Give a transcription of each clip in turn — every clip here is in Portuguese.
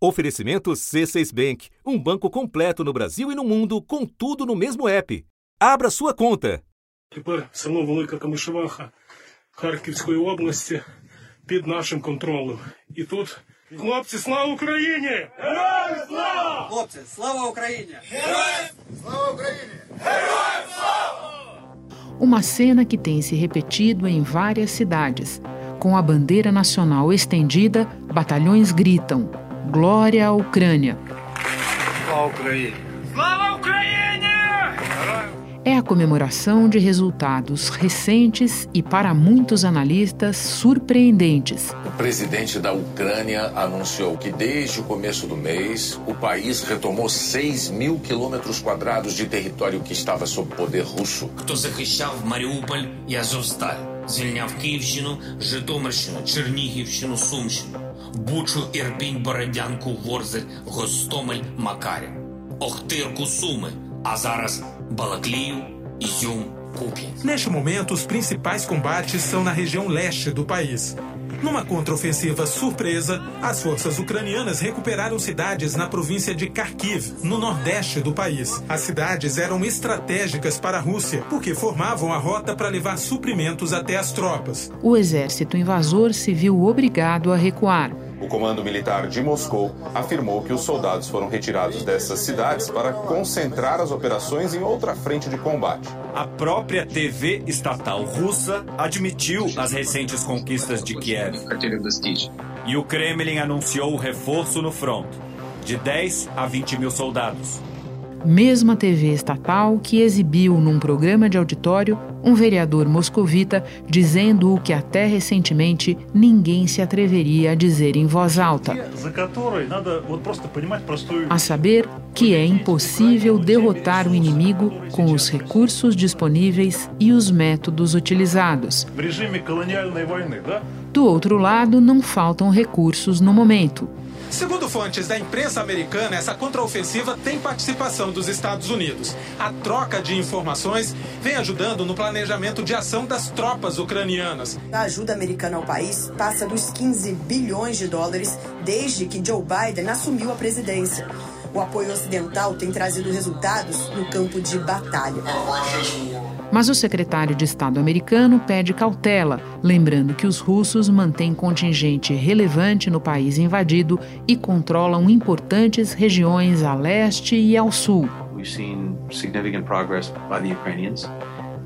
Oferecimento C6 Bank, um banco completo no Brasil e no mundo, com tudo no mesmo app. Abra sua conta. Тепер село Велика Камишеваха Харківської області під нашим контролем. І тут хлопці, слава Україні! Героям слава! Хлопці, слава Україні! Uma cena que tem se repetido em várias cidades. Com a bandeira nacional estendida, batalhões gritam: Glória à Ucrânia! Слава Україні! É a comemoração de resultados recentes e, para muitos analistas, surpreendentes. O presidente da Ucrânia anunciou que desde o começo do mês o país retomou 6 mil quilômetros quadrados de território que estava sob poder russo. хто захищав Маріуполь і Азовсталь, звільняв Київщину, Житомирщину, Чернігівщину, Сумщину, Бучу, Ірпінь, Бородянку, Ворзель, Гостомель, Макарів, Охтирку, Суми, а зараз Балаклію, Ізюм. Neste momento, os principais combates são na região leste do país. Numa contraofensiva surpresa, as forças ucranianas recuperaram cidades na província de Kharkiv, no nordeste do país. As cidades eram estratégicas para a Rússia, porque formavam a rota para levar suprimentos até as tropas. O exército invasor se viu obrigado a recuar. O comando militar de Moscou afirmou que os soldados foram retirados dessas cidades para concentrar as operações em outra frente de combate. A própria TV estatal russa admitiu as recentes conquistas de Kiev. E o Kremlin anunciou o reforço no front, de 10 a 20 mil soldados. Mesma TV estatal que exibiu num programa de auditório um vereador moscovita dizendo o que até recentemente ninguém se atreveria a dizer em voz alta. A saber que é impossível derrotar o inimigo com os recursos disponíveis e os métodos utilizados. Do outro lado, não faltam recursos no momento. Segundo fontes da imprensa americana, essa contraofensiva tem participação dos Estados Unidos. A troca de informações vem ajudando no planejamento de ação das tropas ucranianas. A ajuda americana ao país passa dos 15 bilhões de dólares desde que Joe Biden assumiu a presidência. O apoio ocidental tem trazido resultados no campo de batalha. Mas o secretário de Estado americano pede cautela, lembrando que os russos mantêm contingente relevante no país invadido e controlam importantes regiões a leste e ao sul. We've seen significant progress by the Ukrainians.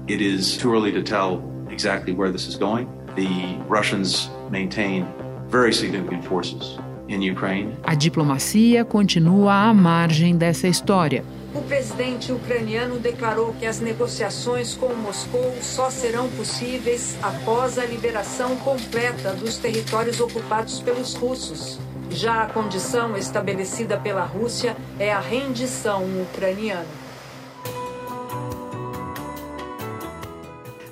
It is too early to tell exactly where this is going. The Russians maintain very significant forces in Ukraine. A diplomacia continua à margem dessa história. O presidente ucraniano declarou que as negociações com Moscou só serão possíveis após a liberação completa dos territórios ocupados pelos russos. Já a condição estabelecida pela Rússia é a rendição ucraniana.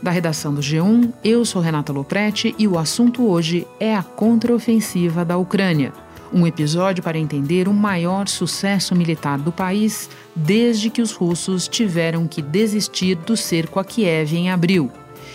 Da redação do G1, eu sou Renata Loprete e o assunto hoje é a contraofensiva da Ucrânia. Um episódio para entender o maior sucesso militar do país desde que os russos tiveram que desistir do cerco a Kiev em abril.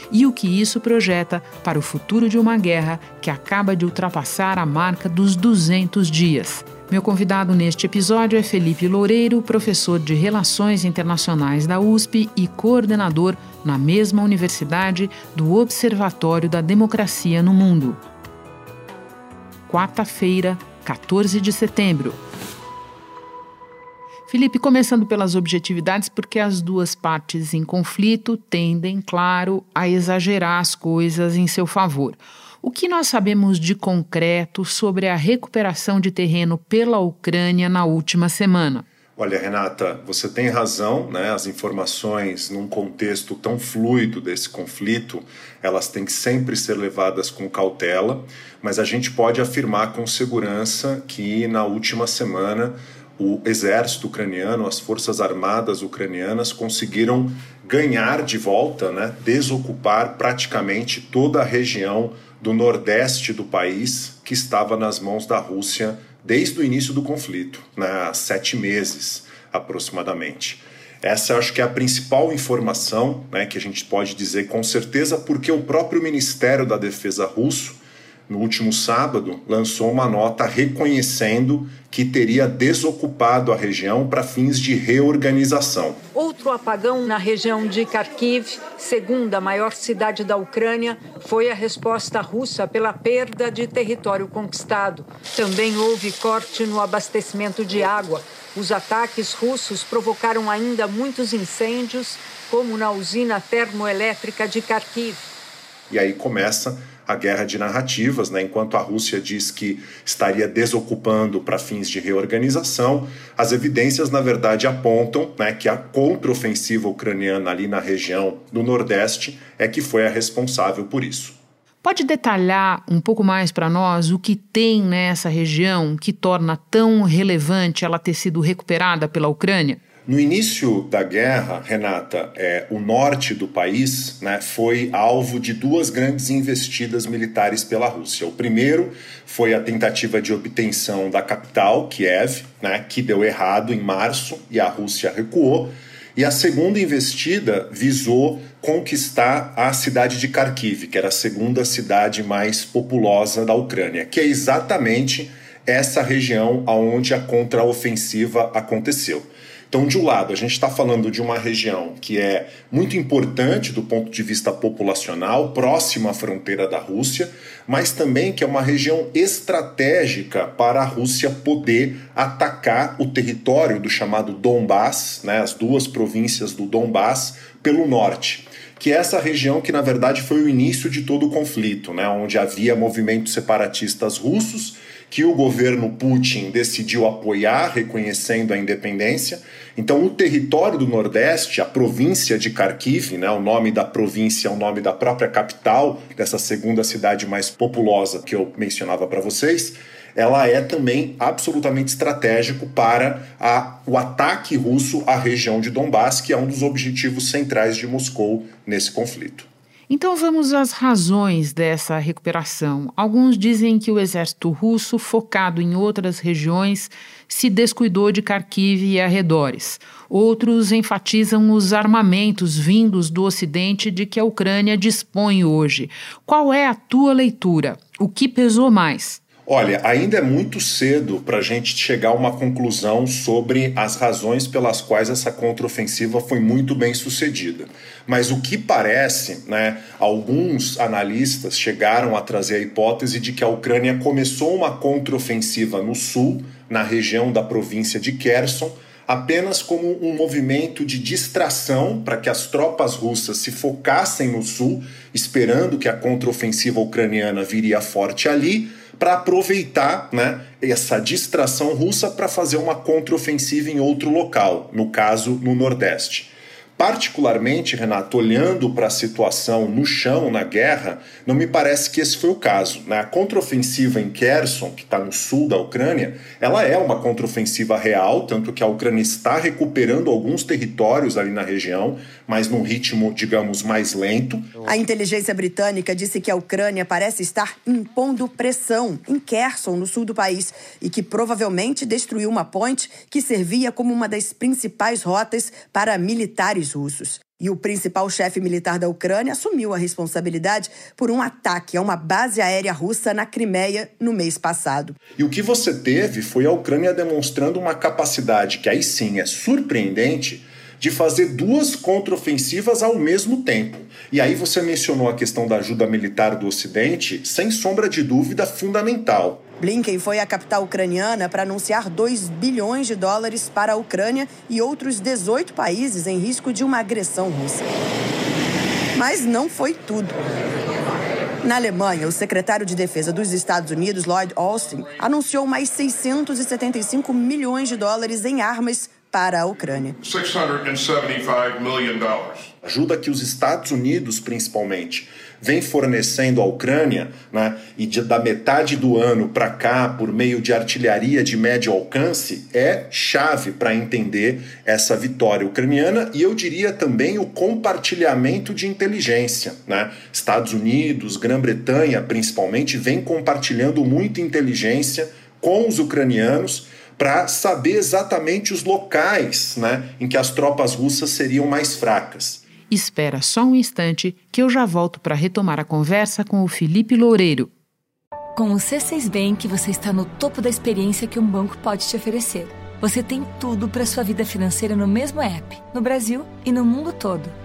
E o que isso projeta para o futuro de uma guerra que acaba de ultrapassar a marca dos 200 dias. Meu convidado neste episódio é Felipe Loureiro, professor de Relações Internacionais da USP e coordenador na mesma universidade do Observatório da Democracia no Mundo. Quarta-feira, 14 de setembro. Felipe, começando pelas objetividades, porque as duas partes em conflito tendem, claro, a exagerar as coisas em seu favor. O que nós sabemos de concreto sobre a recuperação de terreno pela Ucrânia na última semana? Olha, Renata, você tem razão, né? As informações num contexto tão fluido desse conflito, elas têm que sempre ser levadas com cautela, mas a gente pode afirmar com segurança que na última semana o exército ucraniano, as forças armadas ucranianas conseguiram ganhar de volta, né, desocupar praticamente toda a região do nordeste do país que estava nas mãos da Rússia desde o início do conflito, né, sete meses aproximadamente. Essa acho que é a principal informação né, que a gente pode dizer com certeza, porque o próprio Ministério da Defesa russo no último sábado, lançou uma nota reconhecendo que teria desocupado a região para fins de reorganização. Outro apagão na região de Kharkiv, segunda maior cidade da Ucrânia, foi a resposta russa pela perda de território conquistado. Também houve corte no abastecimento de água. Os ataques russos provocaram ainda muitos incêndios, como na usina termoelétrica de Kharkiv. E aí começa a guerra de narrativas, né? enquanto a Rússia diz que estaria desocupando para fins de reorganização, as evidências, na verdade, apontam né, que a contraofensiva ucraniana ali na região do Nordeste é que foi a responsável por isso. Pode detalhar um pouco mais para nós o que tem nessa região que torna tão relevante ela ter sido recuperada pela Ucrânia? No início da guerra, Renata, é, o norte do país né, foi alvo de duas grandes investidas militares pela Rússia. O primeiro foi a tentativa de obtenção da capital, Kiev, né, que deu errado em março e a Rússia recuou. E a segunda investida visou conquistar a cidade de Kharkiv, que era a segunda cidade mais populosa da Ucrânia, que é exatamente essa região onde a contraofensiva aconteceu. Então, de um lado, a gente está falando de uma região que é muito importante do ponto de vista populacional, próxima à fronteira da Rússia, mas também que é uma região estratégica para a Rússia poder atacar o território do chamado Donbass, né, as duas províncias do Donbass, pelo norte que é essa região que na verdade foi o início de todo o conflito, né, onde havia movimentos separatistas russos que o governo Putin decidiu apoiar, reconhecendo a independência. Então, o território do Nordeste, a província de Kharkiv, né, o nome da província é o nome da própria capital, dessa segunda cidade mais populosa que eu mencionava para vocês, ela é também absolutamente estratégico para a, o ataque russo à região de Donbass, que é um dos objetivos centrais de Moscou nesse conflito. Então vamos às razões dessa recuperação. Alguns dizem que o exército russo, focado em outras regiões, se descuidou de Kharkiv e arredores. Outros enfatizam os armamentos vindos do Ocidente de que a Ucrânia dispõe hoje. Qual é a tua leitura? O que pesou mais? Olha, ainda é muito cedo para a gente chegar a uma conclusão sobre as razões pelas quais essa contraofensiva foi muito bem sucedida. Mas o que parece, né, alguns analistas chegaram a trazer a hipótese de que a Ucrânia começou uma contraofensiva no sul, na região da província de Kherson, apenas como um movimento de distração para que as tropas russas se focassem no sul, esperando que a contraofensiva ucraniana viria forte ali para aproveitar né, essa distração russa para fazer uma contraofensiva em outro local, no caso no Nordeste. Particularmente, Renato, olhando para a situação no chão, na guerra, não me parece que esse foi o caso. Né? A contraofensiva em Kherson, que está no sul da Ucrânia, ela é uma contraofensiva real, tanto que a Ucrânia está recuperando alguns territórios ali na região, mas num ritmo, digamos, mais lento. A inteligência britânica disse que a Ucrânia parece estar impondo pressão em Kherson, no sul do país, e que provavelmente destruiu uma ponte que servia como uma das principais rotas para militares russos. E o principal chefe militar da Ucrânia assumiu a responsabilidade por um ataque a uma base aérea russa na Crimeia no mês passado. E o que você teve foi a Ucrânia demonstrando uma capacidade que aí sim é surpreendente de fazer duas contraofensivas ao mesmo tempo. E aí você mencionou a questão da ajuda militar do Ocidente, sem sombra de dúvida fundamental. Blinken foi à capital ucraniana para anunciar 2 bilhões de dólares para a Ucrânia e outros 18 países em risco de uma agressão russa. Mas não foi tudo. Na Alemanha, o secretário de Defesa dos Estados Unidos, Lloyd Austin, anunciou mais 675 milhões de dólares em armas para a Ucrânia. 675 million dollars. Ajuda que os Estados Unidos, principalmente, vem fornecendo à Ucrânia, né, e de, da metade do ano para cá, por meio de artilharia de médio alcance, é chave para entender essa vitória ucraniana e eu diria também o compartilhamento de inteligência. Né? Estados Unidos, Grã-Bretanha, principalmente, vem compartilhando muita inteligência com os ucranianos para saber exatamente os locais né, em que as tropas russas seriam mais fracas. Espera só um instante que eu já volto para retomar a conversa com o Felipe Loureiro. Com o C6 Bank, você está no topo da experiência que um banco pode te oferecer. Você tem tudo para sua vida financeira no mesmo app, no Brasil e no mundo todo.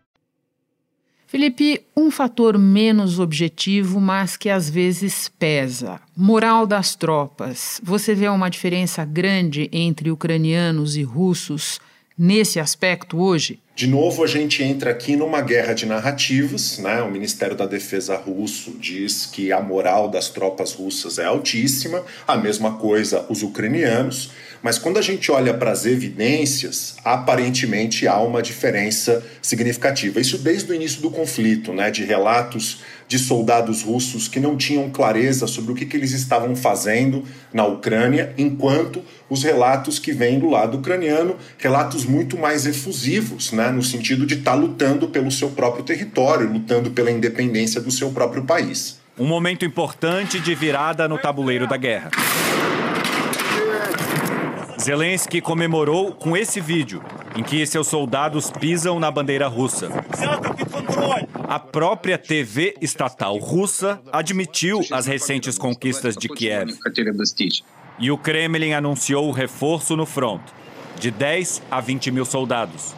Felipe, um fator menos objetivo, mas que às vezes pesa. Moral das tropas. Você vê uma diferença grande entre ucranianos e russos nesse aspecto hoje? De novo, a gente entra aqui numa guerra de narrativas. Né? O Ministério da Defesa russo diz que a moral das tropas russas é altíssima, a mesma coisa os ucranianos. Mas quando a gente olha para as evidências, aparentemente há uma diferença significativa. Isso desde o início do conflito, né, de relatos de soldados russos que não tinham clareza sobre o que, que eles estavam fazendo na Ucrânia, enquanto os relatos que vêm do lado ucraniano, relatos muito mais efusivos, né, no sentido de estar tá lutando pelo seu próprio território, lutando pela independência do seu próprio país. Um momento importante de virada no tabuleiro da guerra. Zelensky comemorou com esse vídeo, em que seus soldados pisam na bandeira russa. A própria TV estatal russa admitiu as recentes conquistas de Kiev. E o Kremlin anunciou o reforço no front, de 10 a 20 mil soldados.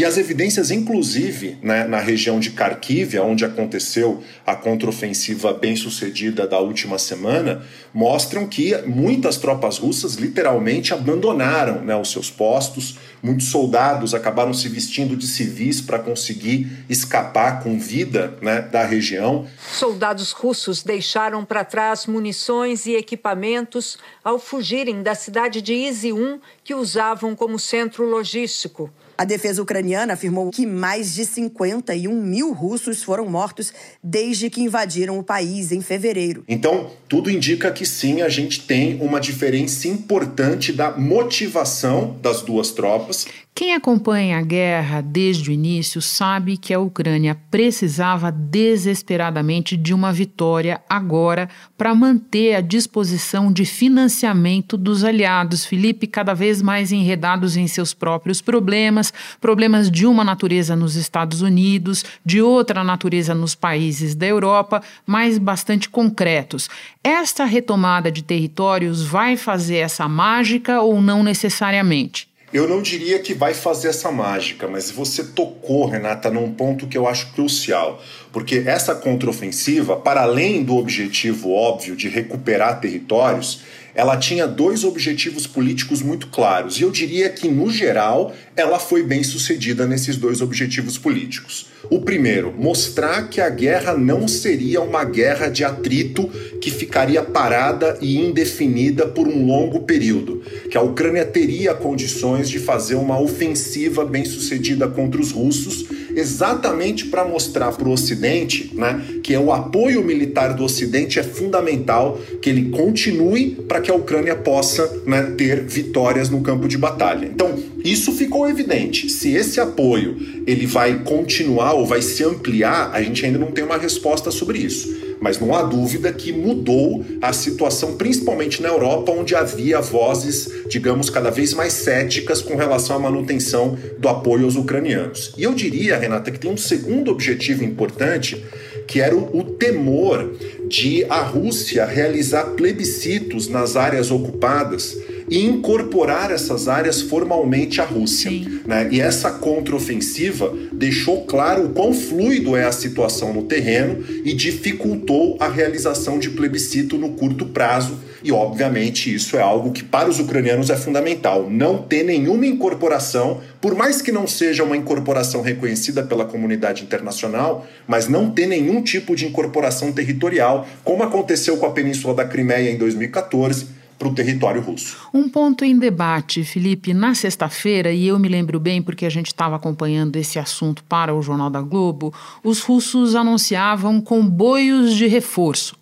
E as evidências, inclusive, né, na região de Kharkiv, onde aconteceu a contraofensiva bem-sucedida da última semana, mostram que muitas tropas russas literalmente abandonaram né, os seus postos, muitos soldados acabaram se vestindo de civis para conseguir escapar com vida né, da região. Soldados russos deixaram para trás munições e equipamentos ao fugirem da cidade de Izium, que usavam como centro logístico. A defesa ucraniana afirmou que mais de 51 mil russos foram mortos desde que invadiram o país em fevereiro. Então, tudo indica que sim, a gente tem uma diferença importante da motivação das duas tropas. Quem acompanha a guerra desde o início sabe que a Ucrânia precisava desesperadamente de uma vitória agora para manter a disposição de financiamento dos aliados. Felipe, cada vez mais enredados em seus próprios problemas, problemas de uma natureza nos Estados Unidos, de outra natureza nos países da Europa, mas bastante concretos. Esta retomada de territórios vai fazer essa mágica ou não necessariamente? Eu não diria que vai fazer essa mágica, mas você tocou, Renata, num ponto que eu acho crucial. Porque essa contraofensiva, para além do objetivo óbvio de recuperar territórios, ela tinha dois objetivos políticos muito claros. E eu diria que, no geral, ela foi bem sucedida nesses dois objetivos políticos. O primeiro, mostrar que a guerra não seria uma guerra de atrito que ficaria parada e indefinida por um longo período, que a Ucrânia teria condições de fazer uma ofensiva bem sucedida contra os russos exatamente para mostrar para o Ocidente né, que o apoio militar do Ocidente é fundamental, que ele continue para que a Ucrânia possa né, ter vitórias no campo de batalha. Então, isso ficou evidente. Se esse apoio ele vai continuar ou vai se ampliar, a gente ainda não tem uma resposta sobre isso mas não há dúvida que mudou a situação, principalmente na Europa, onde havia vozes, digamos, cada vez mais céticas com relação à manutenção do apoio aos ucranianos. E eu diria, Renata, que tem um segundo objetivo importante, que era o, o temor de a Rússia realizar plebiscitos nas áreas ocupadas e incorporar essas áreas formalmente à Rússia. Né? E essa contraofensiva deixou claro o quão fluido é a situação no terreno e dificultou a realização de plebiscito no curto prazo. E, obviamente, isso é algo que para os ucranianos é fundamental. Não ter nenhuma incorporação, por mais que não seja uma incorporação reconhecida pela comunidade internacional, mas não ter nenhum tipo de incorporação territorial, como aconteceu com a Península da Crimeia em 2014 para o território russo. Um ponto em debate, Felipe, na sexta-feira, e eu me lembro bem porque a gente estava acompanhando esse assunto para o Jornal da Globo, os russos anunciavam comboios de reforço.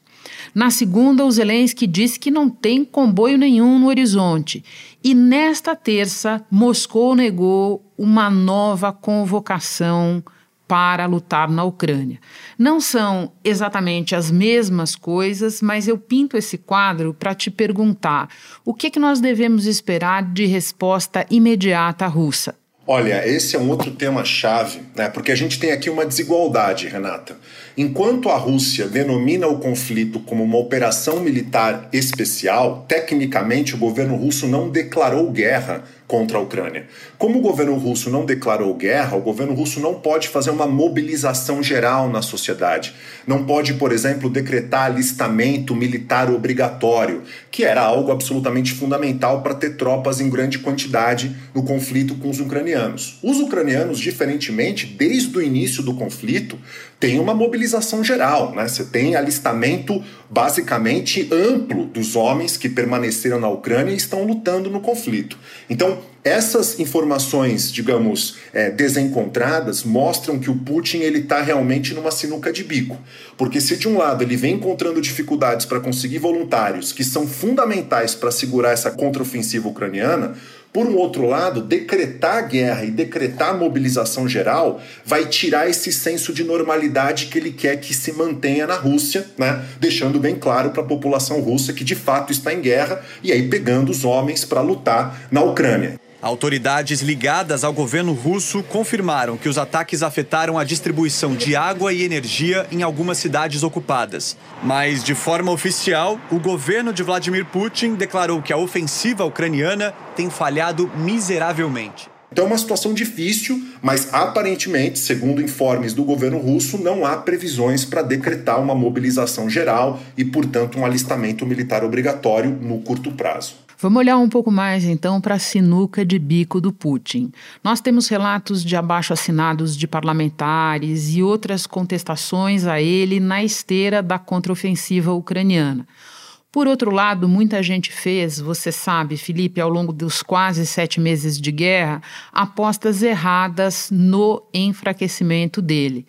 Na segunda, o Zelensky disse que não tem comboio nenhum no horizonte. E nesta terça, Moscou negou uma nova convocação para lutar na Ucrânia. Não são exatamente as mesmas coisas, mas eu pinto esse quadro para te perguntar o que, que nós devemos esperar de resposta imediata russa. Olha, esse é um outro tema chave, né? Porque a gente tem aqui uma desigualdade, Renata. Enquanto a Rússia denomina o conflito como uma operação militar especial, tecnicamente o governo russo não declarou guerra contra a Ucrânia. Como o governo russo não declarou guerra, o governo russo não pode fazer uma mobilização geral na sociedade. Não pode, por exemplo, decretar alistamento militar obrigatório, que era algo absolutamente fundamental para ter tropas em grande quantidade no conflito com os ucranianos. Os ucranianos, diferentemente, desde o início do conflito, têm uma mobilização geral. Né? Você tem alistamento basicamente amplo dos homens que permaneceram na Ucrânia e estão lutando no conflito. Então, essas informações, digamos, é, desencontradas, mostram que o Putin ele está realmente numa sinuca de bico. Porque se de um lado ele vem encontrando dificuldades para conseguir voluntários que são fundamentais para segurar essa contraofensiva ucraniana, por um outro lado, decretar guerra e decretar mobilização geral vai tirar esse senso de normalidade que ele quer que se mantenha na Rússia, né? deixando bem claro para a população russa que de fato está em guerra e aí pegando os homens para lutar na Ucrânia. Autoridades ligadas ao governo russo confirmaram que os ataques afetaram a distribuição de água e energia em algumas cidades ocupadas. Mas, de forma oficial, o governo de Vladimir Putin declarou que a ofensiva ucraniana tem falhado miseravelmente. Então é uma situação difícil, mas aparentemente, segundo informes do governo russo, não há previsões para decretar uma mobilização geral e, portanto, um alistamento militar obrigatório no curto prazo. Vamos olhar um pouco mais então para a sinuca de bico do Putin. Nós temos relatos de abaixo-assinados de parlamentares e outras contestações a ele na esteira da contraofensiva ucraniana. Por outro lado, muita gente fez, você sabe, Felipe, ao longo dos quase sete meses de guerra, apostas erradas no enfraquecimento dele.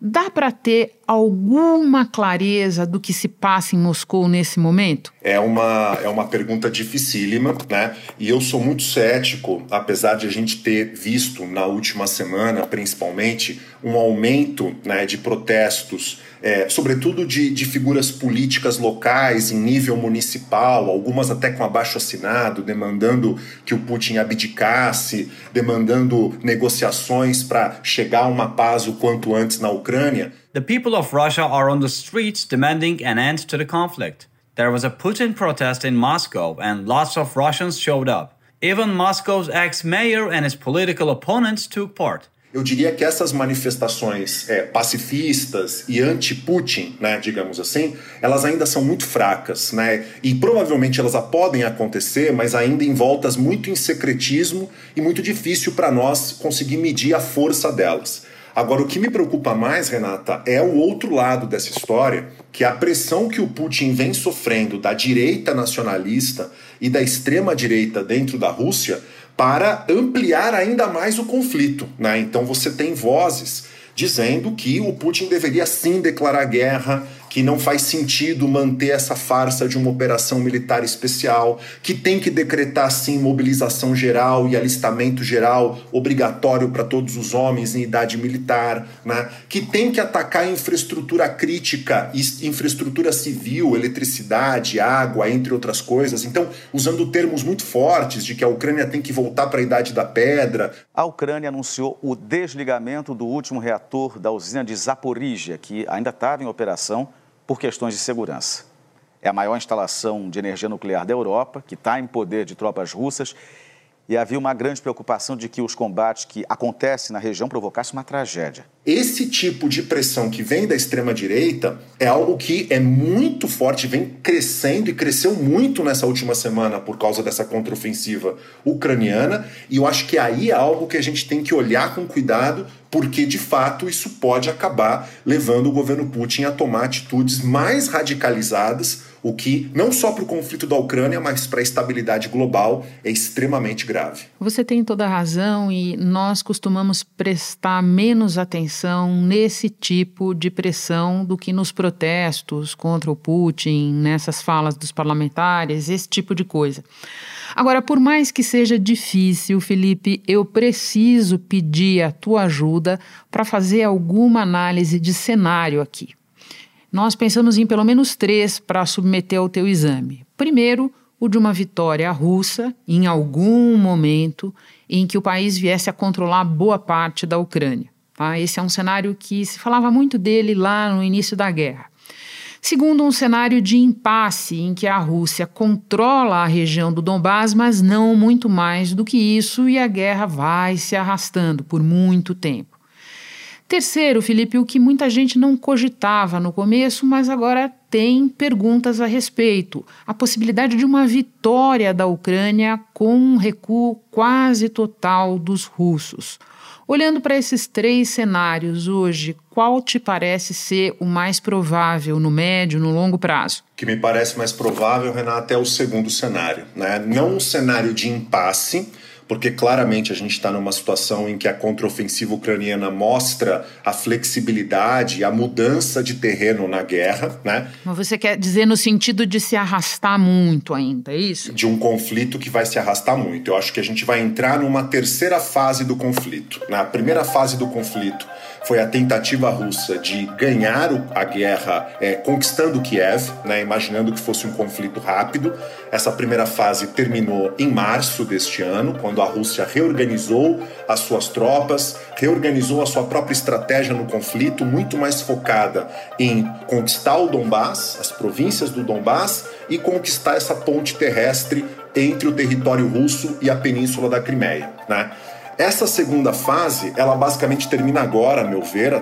Dá para ter alguma clareza do que se passa em Moscou nesse momento? É uma, é uma pergunta dificílima, né? E eu sou muito cético, apesar de a gente ter visto na última semana, principalmente, um aumento né, de protestos é, sobretudo de, de figuras políticas locais em nível municipal, algumas até com abaixo assinado, demandando que o Putin abdicasse, demandando negociações para chegar a uma paz o quanto antes na Ucrânia. The people of Russia are on the streets demanding an end to the conflict. There was a Putin protest in Moscow and lots of Russians showed up. Even Moscow's ex-mayor and his political opponents took part. Eu diria que essas manifestações é, pacifistas e anti-Putin, né, digamos assim, elas ainda são muito fracas, né, e provavelmente elas podem acontecer, mas ainda envoltas muito em secretismo e muito difícil para nós conseguir medir a força delas. Agora, o que me preocupa mais, Renata, é o outro lado dessa história, que é a pressão que o Putin vem sofrendo da direita nacionalista e da extrema direita dentro da Rússia para ampliar ainda mais o conflito. Né? Então você tem vozes dizendo que o Putin deveria sim declarar guerra, que não faz sentido manter essa farsa de uma operação militar especial, que tem que decretar sim mobilização geral e alistamento geral obrigatório para todos os homens em idade militar, né? que tem que atacar infraestrutura crítica, infraestrutura civil, eletricidade, água, entre outras coisas. Então, usando termos muito fortes de que a Ucrânia tem que voltar para a idade da pedra. A Ucrânia anunciou o desligamento do último reator da usina de Zaporizhia, que ainda estava em operação por questões de segurança. É a maior instalação de energia nuclear da Europa, que está em poder de tropas russas e havia uma grande preocupação de que os combates que acontecem na região provocassem uma tragédia. Esse tipo de pressão que vem da extrema-direita é algo que é muito forte, vem crescendo e cresceu muito nessa última semana por causa dessa contraofensiva ucraniana, e eu acho que aí é algo que a gente tem que olhar com cuidado, porque de fato isso pode acabar levando o governo Putin a tomar atitudes mais radicalizadas o que, não só para o conflito da Ucrânia, mas para a estabilidade global, é extremamente grave. Você tem toda a razão e nós costumamos prestar menos atenção nesse tipo de pressão do que nos protestos contra o Putin, nessas falas dos parlamentares, esse tipo de coisa. Agora, por mais que seja difícil, Felipe, eu preciso pedir a tua ajuda para fazer alguma análise de cenário aqui. Nós pensamos em pelo menos três para submeter ao teu exame. Primeiro, o de uma vitória russa em algum momento em que o país viesse a controlar boa parte da Ucrânia. Tá? Esse é um cenário que se falava muito dele lá no início da guerra. Segundo, um cenário de impasse em que a Rússia controla a região do Donbás, mas não muito mais do que isso, e a guerra vai se arrastando por muito tempo. Terceiro, Felipe, o que muita gente não cogitava no começo, mas agora tem perguntas a respeito: a possibilidade de uma vitória da Ucrânia com um recuo quase total dos russos. Olhando para esses três cenários hoje, qual te parece ser o mais provável no médio, no longo prazo? O que me parece mais provável, Renata, é o segundo cenário. Né? Não um cenário de impasse, porque claramente a gente está numa situação em que a contraofensiva ucraniana mostra a flexibilidade, a mudança de terreno na guerra, né? Mas você quer dizer no sentido de se arrastar muito ainda, é isso? De um conflito que vai se arrastar muito. Eu acho que a gente vai entrar numa terceira fase do conflito. Na primeira fase do conflito foi a tentativa russa de ganhar a guerra é, conquistando Kiev, né, imaginando que fosse um conflito rápido. Essa primeira fase terminou em março deste ano, quando a Rússia reorganizou as suas tropas, reorganizou a sua própria estratégia no conflito, muito mais focada em conquistar o Donbás, as províncias do Donbás, e conquistar essa ponte terrestre entre o território russo e a península da Crimeia. Né? Essa segunda fase, ela basicamente termina agora, a meu ver,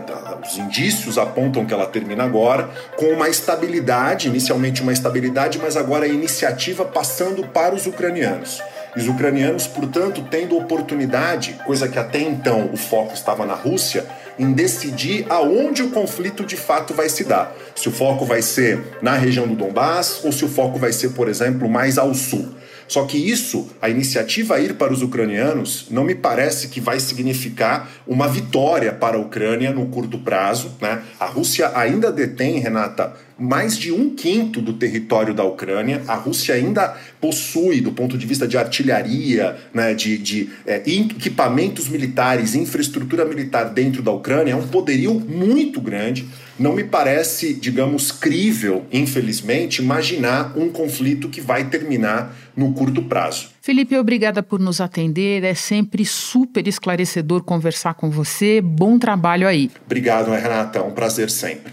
os indícios apontam que ela termina agora, com uma estabilidade, inicialmente uma estabilidade, mas agora a iniciativa passando para os ucranianos. Os ucranianos, portanto, tendo oportunidade, coisa que até então o foco estava na Rússia, em decidir aonde o conflito de fato vai se dar. Se o foco vai ser na região do Donbás ou se o foco vai ser, por exemplo, mais ao sul. Só que isso, a iniciativa a ir para os ucranianos, não me parece que vai significar uma vitória para a Ucrânia no curto prazo. Né? A Rússia ainda detém, Renata, mais de um quinto do território da Ucrânia. A Rússia ainda possui, do ponto de vista de artilharia, né, de, de é, equipamentos militares, infraestrutura militar dentro da Ucrânia, é um poderio muito grande. Não me parece, digamos, crível, infelizmente, imaginar um conflito que vai terminar no curto prazo. Felipe, obrigada por nos atender. É sempre super esclarecedor conversar com você. Bom trabalho aí. Obrigado, Renata. É um prazer sempre.